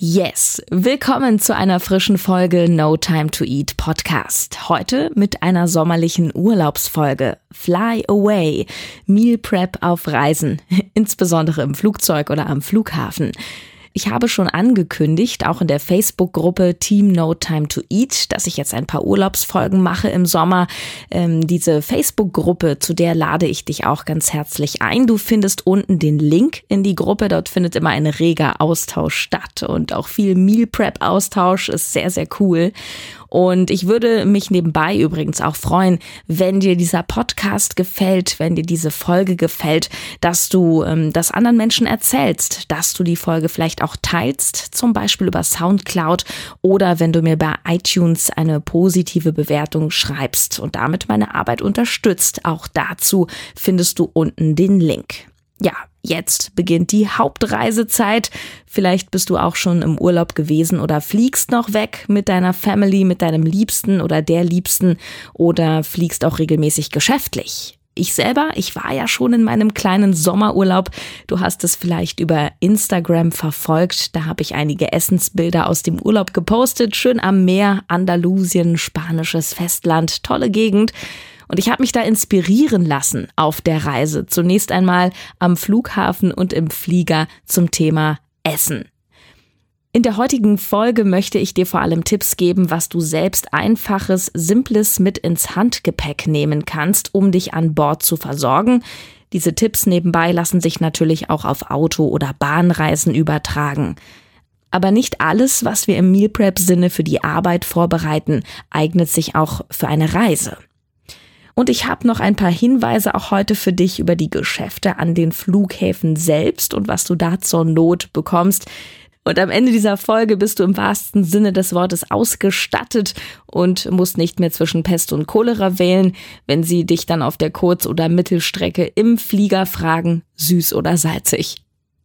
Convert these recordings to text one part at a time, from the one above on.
Yes, willkommen zu einer frischen Folge No Time to Eat Podcast. Heute mit einer sommerlichen Urlaubsfolge. Fly Away, Meal Prep auf Reisen, insbesondere im Flugzeug oder am Flughafen. Ich habe schon angekündigt, auch in der Facebook-Gruppe Team No Time to Eat, dass ich jetzt ein paar Urlaubsfolgen mache im Sommer. Ähm, diese Facebook-Gruppe, zu der lade ich dich auch ganz herzlich ein. Du findest unten den Link in die Gruppe. Dort findet immer ein reger Austausch statt und auch viel Meal Prep Austausch ist sehr, sehr cool. Und ich würde mich nebenbei übrigens auch freuen, wenn dir dieser Podcast gefällt, wenn dir diese Folge gefällt, dass du ähm, das anderen Menschen erzählst, dass du die Folge vielleicht auch teilst, zum Beispiel über Soundcloud oder wenn du mir bei iTunes eine positive Bewertung schreibst und damit meine Arbeit unterstützt. Auch dazu findest du unten den Link. Ja, Jetzt beginnt die Hauptreisezeit. Vielleicht bist du auch schon im Urlaub gewesen oder fliegst noch weg mit deiner Family, mit deinem Liebsten oder der Liebsten oder fliegst auch regelmäßig geschäftlich. Ich selber, ich war ja schon in meinem kleinen Sommerurlaub. Du hast es vielleicht über Instagram verfolgt. Da habe ich einige Essensbilder aus dem Urlaub gepostet. Schön am Meer, Andalusien, spanisches Festland, tolle Gegend. Und ich habe mich da inspirieren lassen auf der Reise. Zunächst einmal am Flughafen und im Flieger zum Thema Essen. In der heutigen Folge möchte ich dir vor allem Tipps geben, was du selbst einfaches, simples mit ins Handgepäck nehmen kannst, um dich an Bord zu versorgen. Diese Tipps nebenbei lassen sich natürlich auch auf Auto- oder Bahnreisen übertragen. Aber nicht alles, was wir im Meal Prep Sinne für die Arbeit vorbereiten, eignet sich auch für eine Reise. Und ich habe noch ein paar Hinweise auch heute für dich über die Geschäfte an den Flughäfen selbst und was du da zur Not bekommst. Und am Ende dieser Folge bist du im wahrsten Sinne des Wortes ausgestattet und musst nicht mehr zwischen Pest und Cholera wählen, wenn sie dich dann auf der Kurz- oder Mittelstrecke im Flieger fragen, süß oder salzig.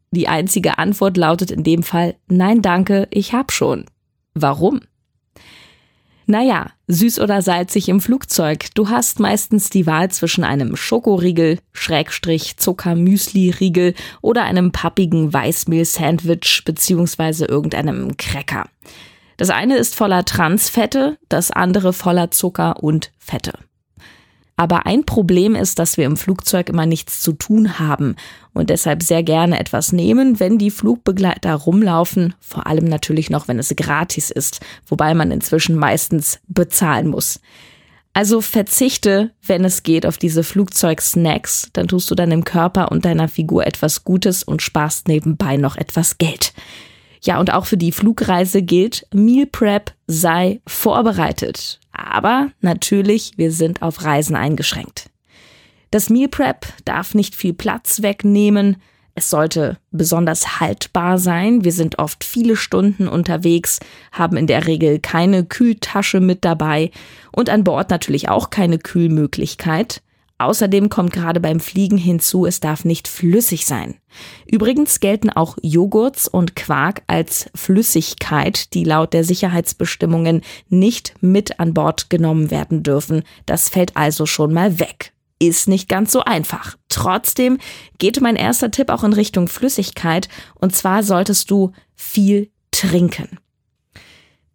Die einzige Antwort lautet in dem Fall, nein danke, ich hab schon. Warum? Naja, süß oder salzig im Flugzeug. Du hast meistens die Wahl zwischen einem Schokoriegel, Schrägstrich Zucker-Müsli-Riegel oder einem pappigen Weißmehl-Sandwich beziehungsweise irgendeinem Cracker. Das eine ist voller Transfette, das andere voller Zucker und Fette. Aber ein Problem ist, dass wir im Flugzeug immer nichts zu tun haben und deshalb sehr gerne etwas nehmen, wenn die Flugbegleiter rumlaufen, vor allem natürlich noch, wenn es gratis ist, wobei man inzwischen meistens bezahlen muss. Also verzichte, wenn es geht, auf diese Flugzeugsnacks, dann tust du deinem Körper und deiner Figur etwas Gutes und sparst nebenbei noch etwas Geld. Ja, und auch für die Flugreise gilt, Meal Prep sei vorbereitet. Aber natürlich, wir sind auf Reisen eingeschränkt. Das Meal Prep darf nicht viel Platz wegnehmen. Es sollte besonders haltbar sein. Wir sind oft viele Stunden unterwegs, haben in der Regel keine Kühltasche mit dabei und an Bord natürlich auch keine Kühlmöglichkeit. Außerdem kommt gerade beim Fliegen hinzu, es darf nicht flüssig sein. Übrigens gelten auch Joghurts und Quark als Flüssigkeit, die laut der Sicherheitsbestimmungen nicht mit an Bord genommen werden dürfen. Das fällt also schon mal weg. Ist nicht ganz so einfach. Trotzdem geht mein erster Tipp auch in Richtung Flüssigkeit und zwar solltest du viel trinken.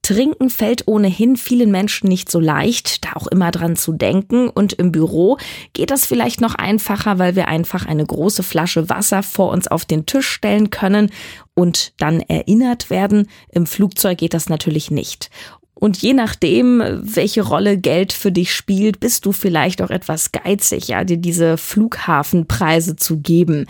Trinken fällt ohnehin vielen Menschen nicht so leicht, da auch immer dran zu denken. Und im Büro geht das vielleicht noch einfacher, weil wir einfach eine große Flasche Wasser vor uns auf den Tisch stellen können und dann erinnert werden. Im Flugzeug geht das natürlich nicht. Und je nachdem, welche Rolle Geld für dich spielt, bist du vielleicht auch etwas geizig, ja, dir diese Flughafenpreise zu geben.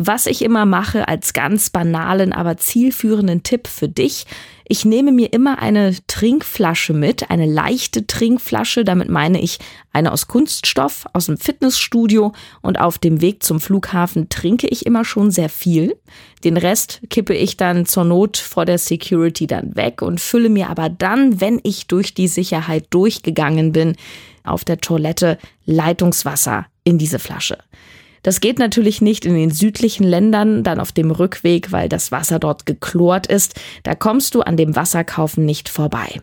Was ich immer mache als ganz banalen, aber zielführenden Tipp für dich, ich nehme mir immer eine Trinkflasche mit, eine leichte Trinkflasche, damit meine ich eine aus Kunststoff, aus dem Fitnessstudio und auf dem Weg zum Flughafen trinke ich immer schon sehr viel. Den Rest kippe ich dann zur Not vor der Security dann weg und fülle mir aber dann, wenn ich durch die Sicherheit durchgegangen bin, auf der Toilette Leitungswasser in diese Flasche. Das geht natürlich nicht in den südlichen Ländern, dann auf dem Rückweg, weil das Wasser dort geklort ist. Da kommst du an dem Wasserkaufen nicht vorbei.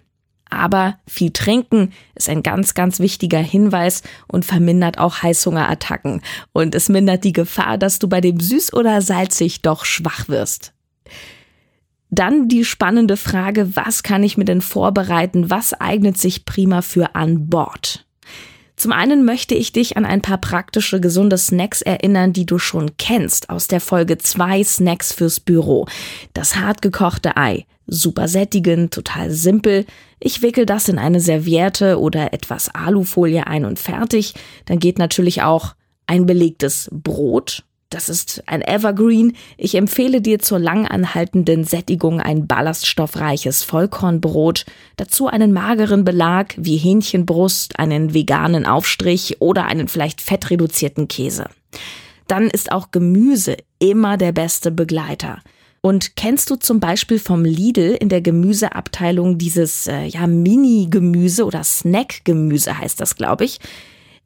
Aber viel trinken ist ein ganz, ganz wichtiger Hinweis und vermindert auch Heißhungerattacken. Und es mindert die Gefahr, dass du bei dem süß oder salzig doch schwach wirst. Dann die spannende Frage, was kann ich mir denn vorbereiten? Was eignet sich prima für an Bord? Zum einen möchte ich dich an ein paar praktische, gesunde Snacks erinnern, die du schon kennst aus der Folge 2 Snacks fürs Büro. Das hartgekochte Ei. Super sättigend, total simpel. Ich wickel das in eine Serviette oder etwas Alufolie ein und fertig. Dann geht natürlich auch ein belegtes Brot das ist ein Evergreen. Ich empfehle dir zur langanhaltenden Sättigung ein ballaststoffreiches Vollkornbrot, dazu einen mageren Belag wie Hähnchenbrust, einen veganen Aufstrich oder einen vielleicht fettreduzierten Käse. Dann ist auch Gemüse immer der beste Begleiter. Und kennst du zum Beispiel vom Lidl in der Gemüseabteilung dieses äh, ja, Mini-Gemüse oder Snack-Gemüse heißt das, glaube ich?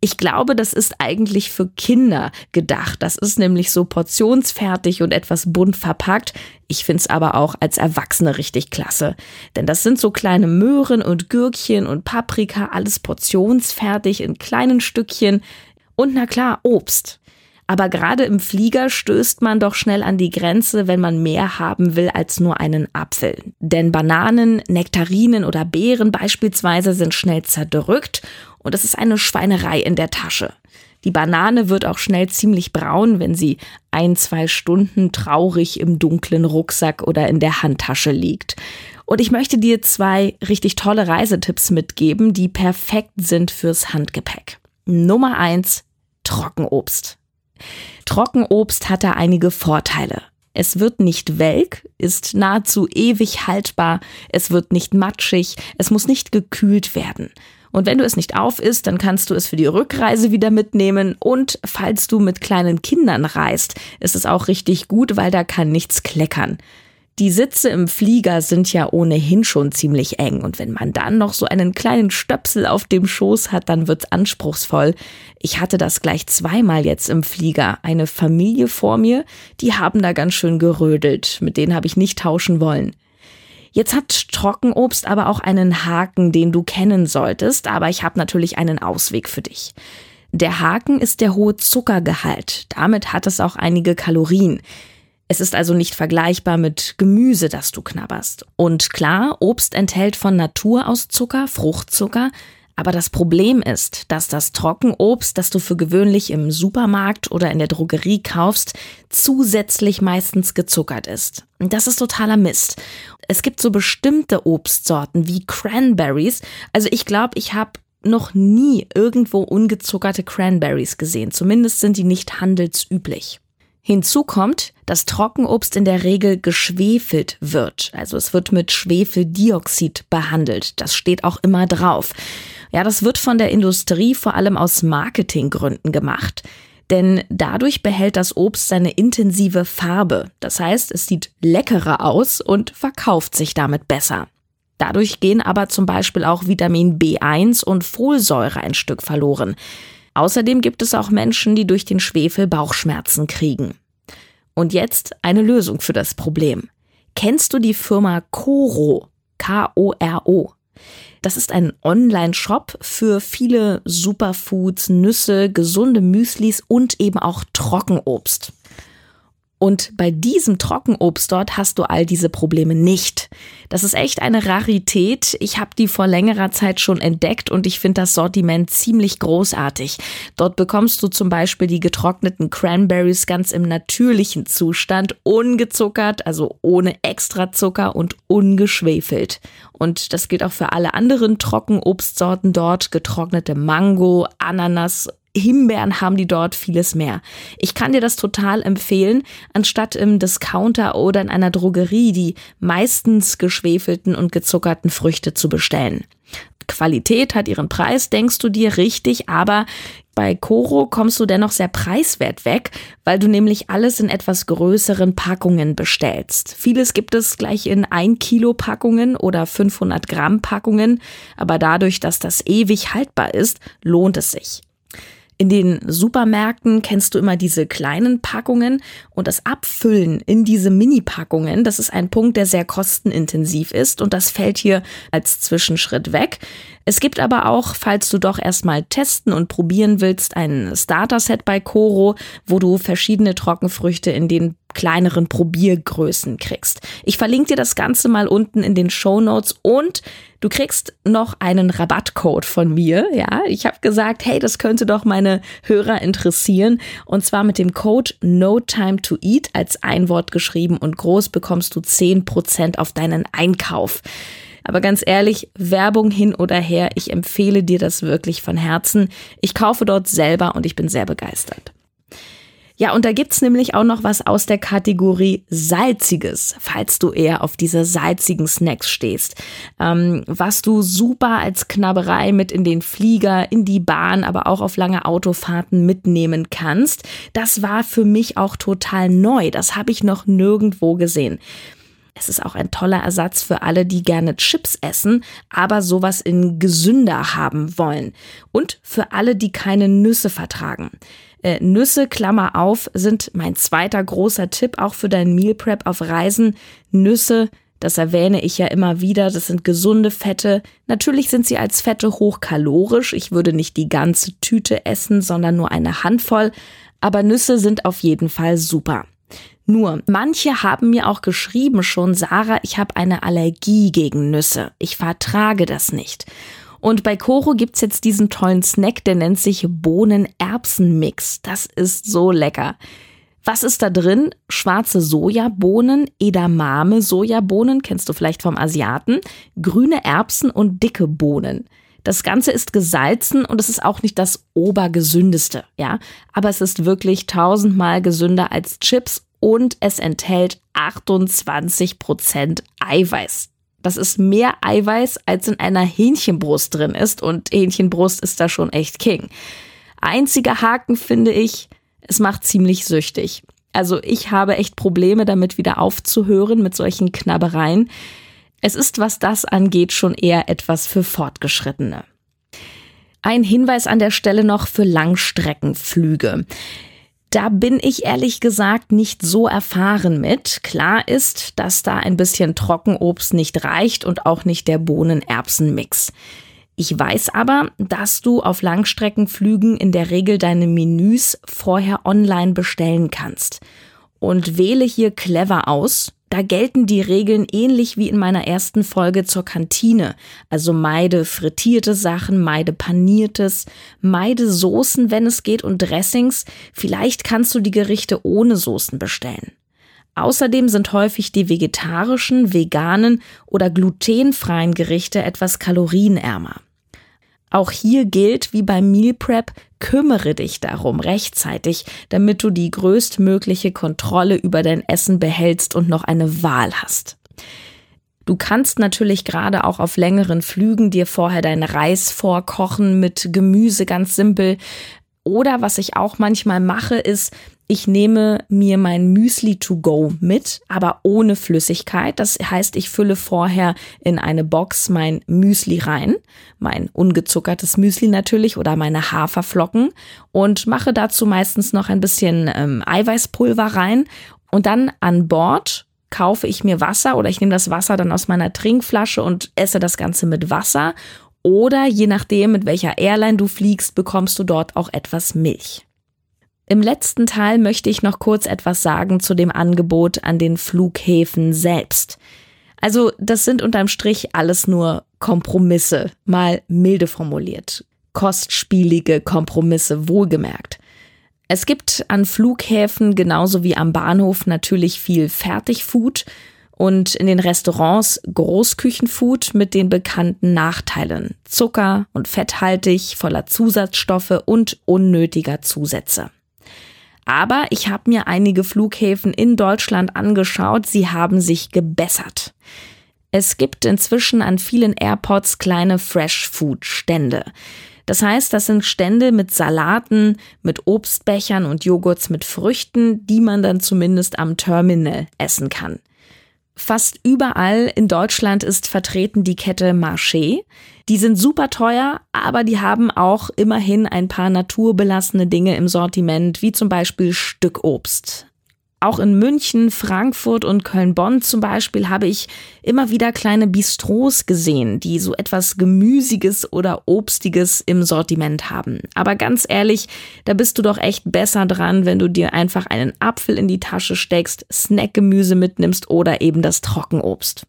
Ich glaube, das ist eigentlich für Kinder gedacht. Das ist nämlich so portionsfertig und etwas bunt verpackt. Ich find's aber auch als Erwachsene richtig klasse. Denn das sind so kleine Möhren und Gürkchen und Paprika, alles portionsfertig in kleinen Stückchen. Und na klar, Obst. Aber gerade im Flieger stößt man doch schnell an die Grenze, wenn man mehr haben will als nur einen Apfel. Denn Bananen, Nektarinen oder Beeren beispielsweise sind schnell zerdrückt und es ist eine Schweinerei in der Tasche. Die Banane wird auch schnell ziemlich braun, wenn sie ein, zwei Stunden traurig im dunklen Rucksack oder in der Handtasche liegt. Und ich möchte dir zwei richtig tolle Reisetipps mitgeben, die perfekt sind fürs Handgepäck. Nummer eins: Trockenobst. Trockenobst hat da einige Vorteile. Es wird nicht welk, ist nahezu ewig haltbar, es wird nicht matschig, es muss nicht gekühlt werden. Und wenn du es nicht auf isst, dann kannst du es für die Rückreise wieder mitnehmen. Und falls du mit kleinen Kindern reist, ist es auch richtig gut, weil da kann nichts kleckern. Die Sitze im Flieger sind ja ohnehin schon ziemlich eng und wenn man dann noch so einen kleinen Stöpsel auf dem Schoß hat, dann wird's anspruchsvoll. Ich hatte das gleich zweimal jetzt im Flieger. Eine Familie vor mir, die haben da ganz schön gerödelt. Mit denen habe ich nicht tauschen wollen. Jetzt hat Trockenobst aber auch einen Haken, den du kennen solltest, aber ich habe natürlich einen Ausweg für dich. Der Haken ist der hohe Zuckergehalt. Damit hat es auch einige Kalorien. Es ist also nicht vergleichbar mit Gemüse, das du knabberst. Und klar, Obst enthält von Natur aus Zucker, Fruchtzucker, aber das Problem ist, dass das Trockenobst, das du für gewöhnlich im Supermarkt oder in der Drogerie kaufst, zusätzlich meistens gezuckert ist. Das ist totaler Mist. Es gibt so bestimmte Obstsorten wie Cranberries. Also ich glaube, ich habe noch nie irgendwo ungezuckerte Cranberries gesehen. Zumindest sind die nicht handelsüblich. Hinzu kommt, dass Trockenobst in der Regel geschwefelt wird. Also es wird mit Schwefeldioxid behandelt. Das steht auch immer drauf. Ja, das wird von der Industrie vor allem aus Marketinggründen gemacht. Denn dadurch behält das Obst seine intensive Farbe. Das heißt, es sieht leckerer aus und verkauft sich damit besser. Dadurch gehen aber zum Beispiel auch Vitamin B1 und Folsäure ein Stück verloren. Außerdem gibt es auch Menschen, die durch den Schwefel Bauchschmerzen kriegen. Und jetzt eine Lösung für das Problem. Kennst du die Firma Koro? K-O-R-O. Das ist ein Online-Shop für viele Superfoods, Nüsse, gesunde Müslis und eben auch Trockenobst. Und bei diesem Trockenobst dort hast du all diese Probleme nicht. Das ist echt eine Rarität. Ich habe die vor längerer Zeit schon entdeckt und ich finde das Sortiment ziemlich großartig. Dort bekommst du zum Beispiel die getrockneten Cranberries ganz im natürlichen Zustand, ungezuckert, also ohne extra Zucker und ungeschwefelt. Und das gilt auch für alle anderen Trockenobstsorten dort, getrocknete Mango, Ananas Himbeeren haben die dort, vieles mehr. Ich kann dir das total empfehlen, anstatt im Discounter oder in einer Drogerie die meistens geschwefelten und gezuckerten Früchte zu bestellen. Qualität hat ihren Preis, denkst du dir richtig, aber bei Coro kommst du dennoch sehr preiswert weg, weil du nämlich alles in etwas größeren Packungen bestellst. Vieles gibt es gleich in 1 Kilo Packungen oder 500 Gramm Packungen, aber dadurch, dass das ewig haltbar ist, lohnt es sich. In den Supermärkten kennst du immer diese kleinen Packungen und das Abfüllen in diese Mini-Packungen, das ist ein Punkt, der sehr kostenintensiv ist und das fällt hier als Zwischenschritt weg. Es gibt aber auch, falls du doch erstmal testen und probieren willst, ein Starter-Set bei Coro, wo du verschiedene Trockenfrüchte in den kleineren Probiergrößen kriegst. Ich verlinke dir das Ganze mal unten in den Show Notes und du kriegst noch einen Rabattcode von mir. Ja, ich habe gesagt, hey, das könnte doch meine Hörer interessieren. Und zwar mit dem Code No Time to Eat als ein Wort geschrieben und groß bekommst du 10% auf deinen Einkauf. Aber ganz ehrlich, Werbung hin oder her, ich empfehle dir das wirklich von Herzen. Ich kaufe dort selber und ich bin sehr begeistert. Ja, und da gibt's nämlich auch noch was aus der Kategorie Salziges, falls du eher auf diese salzigen Snacks stehst. Ähm, was du super als Knabberei mit in den Flieger, in die Bahn, aber auch auf lange Autofahrten mitnehmen kannst. Das war für mich auch total neu. Das habe ich noch nirgendwo gesehen. Es ist auch ein toller Ersatz für alle, die gerne Chips essen, aber sowas in gesünder haben wollen. Und für alle, die keine Nüsse vertragen. Äh, Nüsse, Klammer auf, sind mein zweiter großer Tipp, auch für dein Meal Prep auf Reisen. Nüsse, das erwähne ich ja immer wieder, das sind gesunde Fette. Natürlich sind sie als Fette hochkalorisch. Ich würde nicht die ganze Tüte essen, sondern nur eine Handvoll. Aber Nüsse sind auf jeden Fall super. Nur, manche haben mir auch geschrieben schon, Sarah, ich habe eine Allergie gegen Nüsse. Ich vertrage das nicht. Und bei Koro gibt's jetzt diesen tollen Snack, der nennt sich Bohnen-Erbsen-Mix. Das ist so lecker. Was ist da drin? Schwarze Sojabohnen, Edamame Sojabohnen, kennst du vielleicht vom Asiaten, grüne Erbsen und dicke Bohnen. Das Ganze ist gesalzen und es ist auch nicht das obergesündeste, ja. Aber es ist wirklich tausendmal gesünder als Chips und es enthält 28 Prozent Eiweiß. Das ist mehr Eiweiß, als in einer Hähnchenbrust drin ist und Hähnchenbrust ist da schon echt King. Einziger Haken finde ich, es macht ziemlich süchtig. Also ich habe echt Probleme damit wieder aufzuhören mit solchen Knabbereien. Es ist, was das angeht, schon eher etwas für Fortgeschrittene. Ein Hinweis an der Stelle noch für Langstreckenflüge. Da bin ich ehrlich gesagt nicht so erfahren mit. Klar ist, dass da ein bisschen Trockenobst nicht reicht und auch nicht der Bohnen-Erbsen-Mix. Ich weiß aber, dass du auf Langstreckenflügen in der Regel deine Menüs vorher online bestellen kannst. Und wähle hier clever aus, da gelten die Regeln ähnlich wie in meiner ersten Folge zur Kantine. Also meide frittierte Sachen, meide paniertes, meide Soßen, wenn es geht und Dressings. Vielleicht kannst du die Gerichte ohne Soßen bestellen. Außerdem sind häufig die vegetarischen, veganen oder glutenfreien Gerichte etwas kalorienärmer. Auch hier gilt wie beim Meal Prep, kümmere dich darum rechtzeitig, damit du die größtmögliche Kontrolle über dein Essen behältst und noch eine Wahl hast. Du kannst natürlich gerade auch auf längeren Flügen dir vorher deinen Reis vorkochen mit Gemüse ganz simpel. Oder was ich auch manchmal mache, ist, ich nehme mir mein Müsli to go mit, aber ohne Flüssigkeit. Das heißt, ich fülle vorher in eine Box mein Müsli rein, mein ungezuckertes Müsli natürlich oder meine Haferflocken und mache dazu meistens noch ein bisschen ähm, Eiweißpulver rein und dann an Bord kaufe ich mir Wasser oder ich nehme das Wasser dann aus meiner Trinkflasche und esse das Ganze mit Wasser oder je nachdem, mit welcher Airline du fliegst, bekommst du dort auch etwas Milch. Im letzten Teil möchte ich noch kurz etwas sagen zu dem Angebot an den Flughäfen selbst. Also das sind unterm Strich alles nur Kompromisse, mal milde formuliert. Kostspielige Kompromisse, wohlgemerkt. Es gibt an Flughäfen genauso wie am Bahnhof natürlich viel Fertigfood und in den Restaurants Großküchenfood mit den bekannten Nachteilen. Zucker und fetthaltig, voller Zusatzstoffe und unnötiger Zusätze. Aber ich habe mir einige Flughäfen in Deutschland angeschaut, sie haben sich gebessert. Es gibt inzwischen an vielen Airports kleine Fresh-Food-Stände. Das heißt, das sind Stände mit Salaten, mit Obstbechern und Joghurts mit Früchten, die man dann zumindest am Terminal essen kann. Fast überall in Deutschland ist vertreten die Kette Marché. Die sind super teuer, aber die haben auch immerhin ein paar naturbelassene Dinge im Sortiment, wie zum Beispiel Stückobst. Auch in München, Frankfurt und Köln-Bonn zum Beispiel habe ich immer wieder kleine Bistros gesehen, die so etwas Gemüsiges oder Obstiges im Sortiment haben. Aber ganz ehrlich, da bist du doch echt besser dran, wenn du dir einfach einen Apfel in die Tasche steckst, Snackgemüse mitnimmst oder eben das Trockenobst.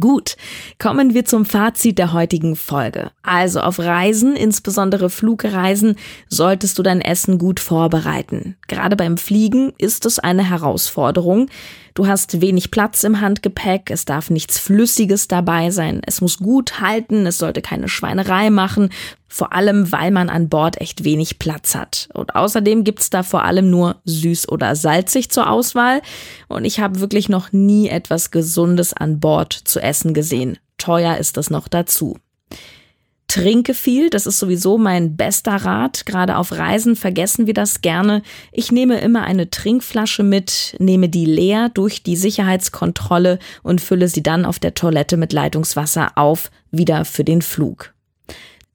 Gut, kommen wir zum Fazit der heutigen Folge. Also auf Reisen, insbesondere Flugreisen, solltest du dein Essen gut vorbereiten. Gerade beim Fliegen ist es eine Herausforderung. Du hast wenig Platz im Handgepäck, es darf nichts Flüssiges dabei sein, es muss gut halten, es sollte keine Schweinerei machen, vor allem weil man an Bord echt wenig Platz hat. Und außerdem gibt's da vor allem nur süß oder salzig zur Auswahl und ich habe wirklich noch nie etwas Gesundes an Bord zu essen gesehen. Teuer ist das noch dazu. Trinke viel, das ist sowieso mein bester Rat. Gerade auf Reisen vergessen wir das gerne. Ich nehme immer eine Trinkflasche mit, nehme die leer durch die Sicherheitskontrolle und fülle sie dann auf der Toilette mit Leitungswasser auf, wieder für den Flug.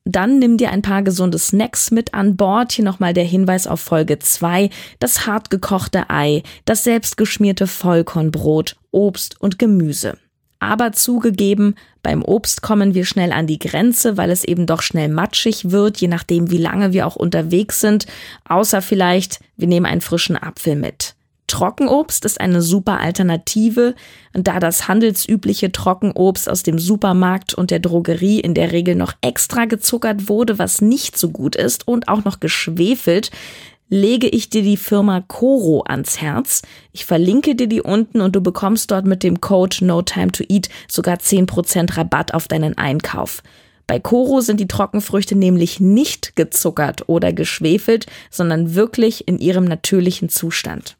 Dann nimm dir ein paar gesunde Snacks mit an Bord. Hier nochmal der Hinweis auf Folge 2. Das hartgekochte Ei, das selbstgeschmierte Vollkornbrot, Obst und Gemüse. Aber zugegeben, beim Obst kommen wir schnell an die Grenze, weil es eben doch schnell matschig wird, je nachdem, wie lange wir auch unterwegs sind. Außer vielleicht, wir nehmen einen frischen Apfel mit. Trockenobst ist eine super Alternative, da das handelsübliche Trockenobst aus dem Supermarkt und der Drogerie in der Regel noch extra gezuckert wurde, was nicht so gut ist und auch noch geschwefelt, lege ich dir die Firma Coro ans Herz. Ich verlinke dir die unten und du bekommst dort mit dem Code No Time to Eat sogar 10% Rabatt auf deinen Einkauf. Bei Coro sind die Trockenfrüchte nämlich nicht gezuckert oder geschwefelt, sondern wirklich in ihrem natürlichen Zustand.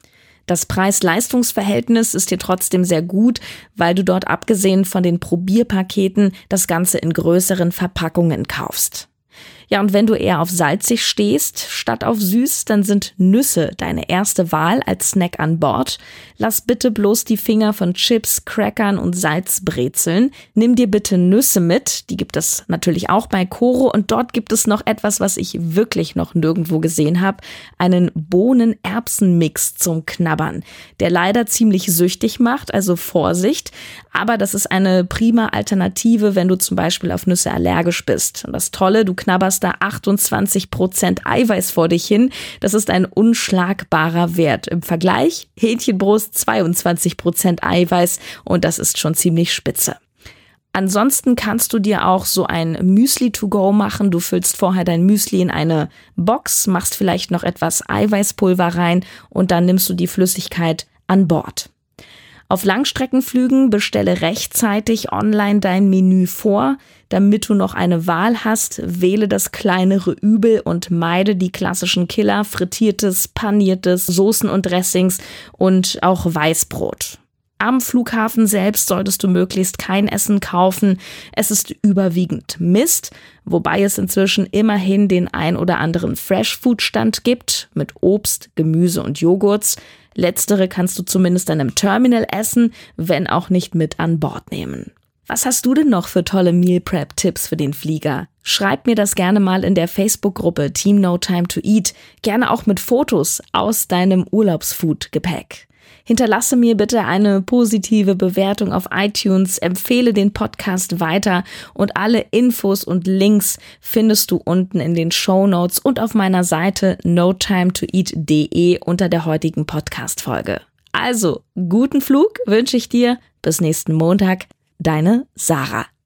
Das Preis-Leistungs-Verhältnis ist dir trotzdem sehr gut, weil du dort abgesehen von den Probierpaketen das Ganze in größeren Verpackungen kaufst. Ja, und wenn du eher auf salzig stehst statt auf süß, dann sind Nüsse deine erste Wahl als Snack an Bord. Lass bitte bloß die Finger von Chips, Crackern und Salzbrezeln. Nimm dir bitte Nüsse mit. Die gibt es natürlich auch bei Koro und dort gibt es noch etwas, was ich wirklich noch nirgendwo gesehen habe. Einen Bohnen-Erbsen-Mix zum Knabbern, der leider ziemlich süchtig macht, also Vorsicht. Aber das ist eine prima Alternative, wenn du zum Beispiel auf Nüsse allergisch bist. Und das Tolle, du knabberst hast da 28 Prozent Eiweiß vor dich hin. Das ist ein unschlagbarer Wert. Im Vergleich Hähnchenbrust 22 Prozent Eiweiß und das ist schon ziemlich spitze. Ansonsten kannst du dir auch so ein Müsli to go machen. Du füllst vorher dein Müsli in eine Box, machst vielleicht noch etwas Eiweißpulver rein und dann nimmst du die Flüssigkeit an Bord. Auf Langstreckenflügen bestelle rechtzeitig online dein Menü vor, damit du noch eine Wahl hast. Wähle das kleinere Übel und meide die klassischen Killer, frittiertes, paniertes, Soßen und Dressings und auch Weißbrot. Am Flughafen selbst solltest du möglichst kein Essen kaufen. Es ist überwiegend Mist, wobei es inzwischen immerhin den ein oder anderen Fresh-Food-Stand gibt mit Obst, Gemüse und Joghurts. Letztere kannst du zumindest dann im Terminal essen, wenn auch nicht mit an Bord nehmen. Was hast du denn noch für tolle Meal Prep Tipps für den Flieger? Schreib mir das gerne mal in der Facebook-Gruppe Team No Time to Eat, gerne auch mit Fotos aus deinem Urlaubsfood-Gepäck. Hinterlasse mir bitte eine positive Bewertung auf iTunes, empfehle den Podcast weiter und alle Infos und Links findest du unten in den Show Notes und auf meiner Seite notimetoeat.de unter der heutigen Podcast-Folge. Also, guten Flug wünsche ich dir. Bis nächsten Montag. Deine Sarah.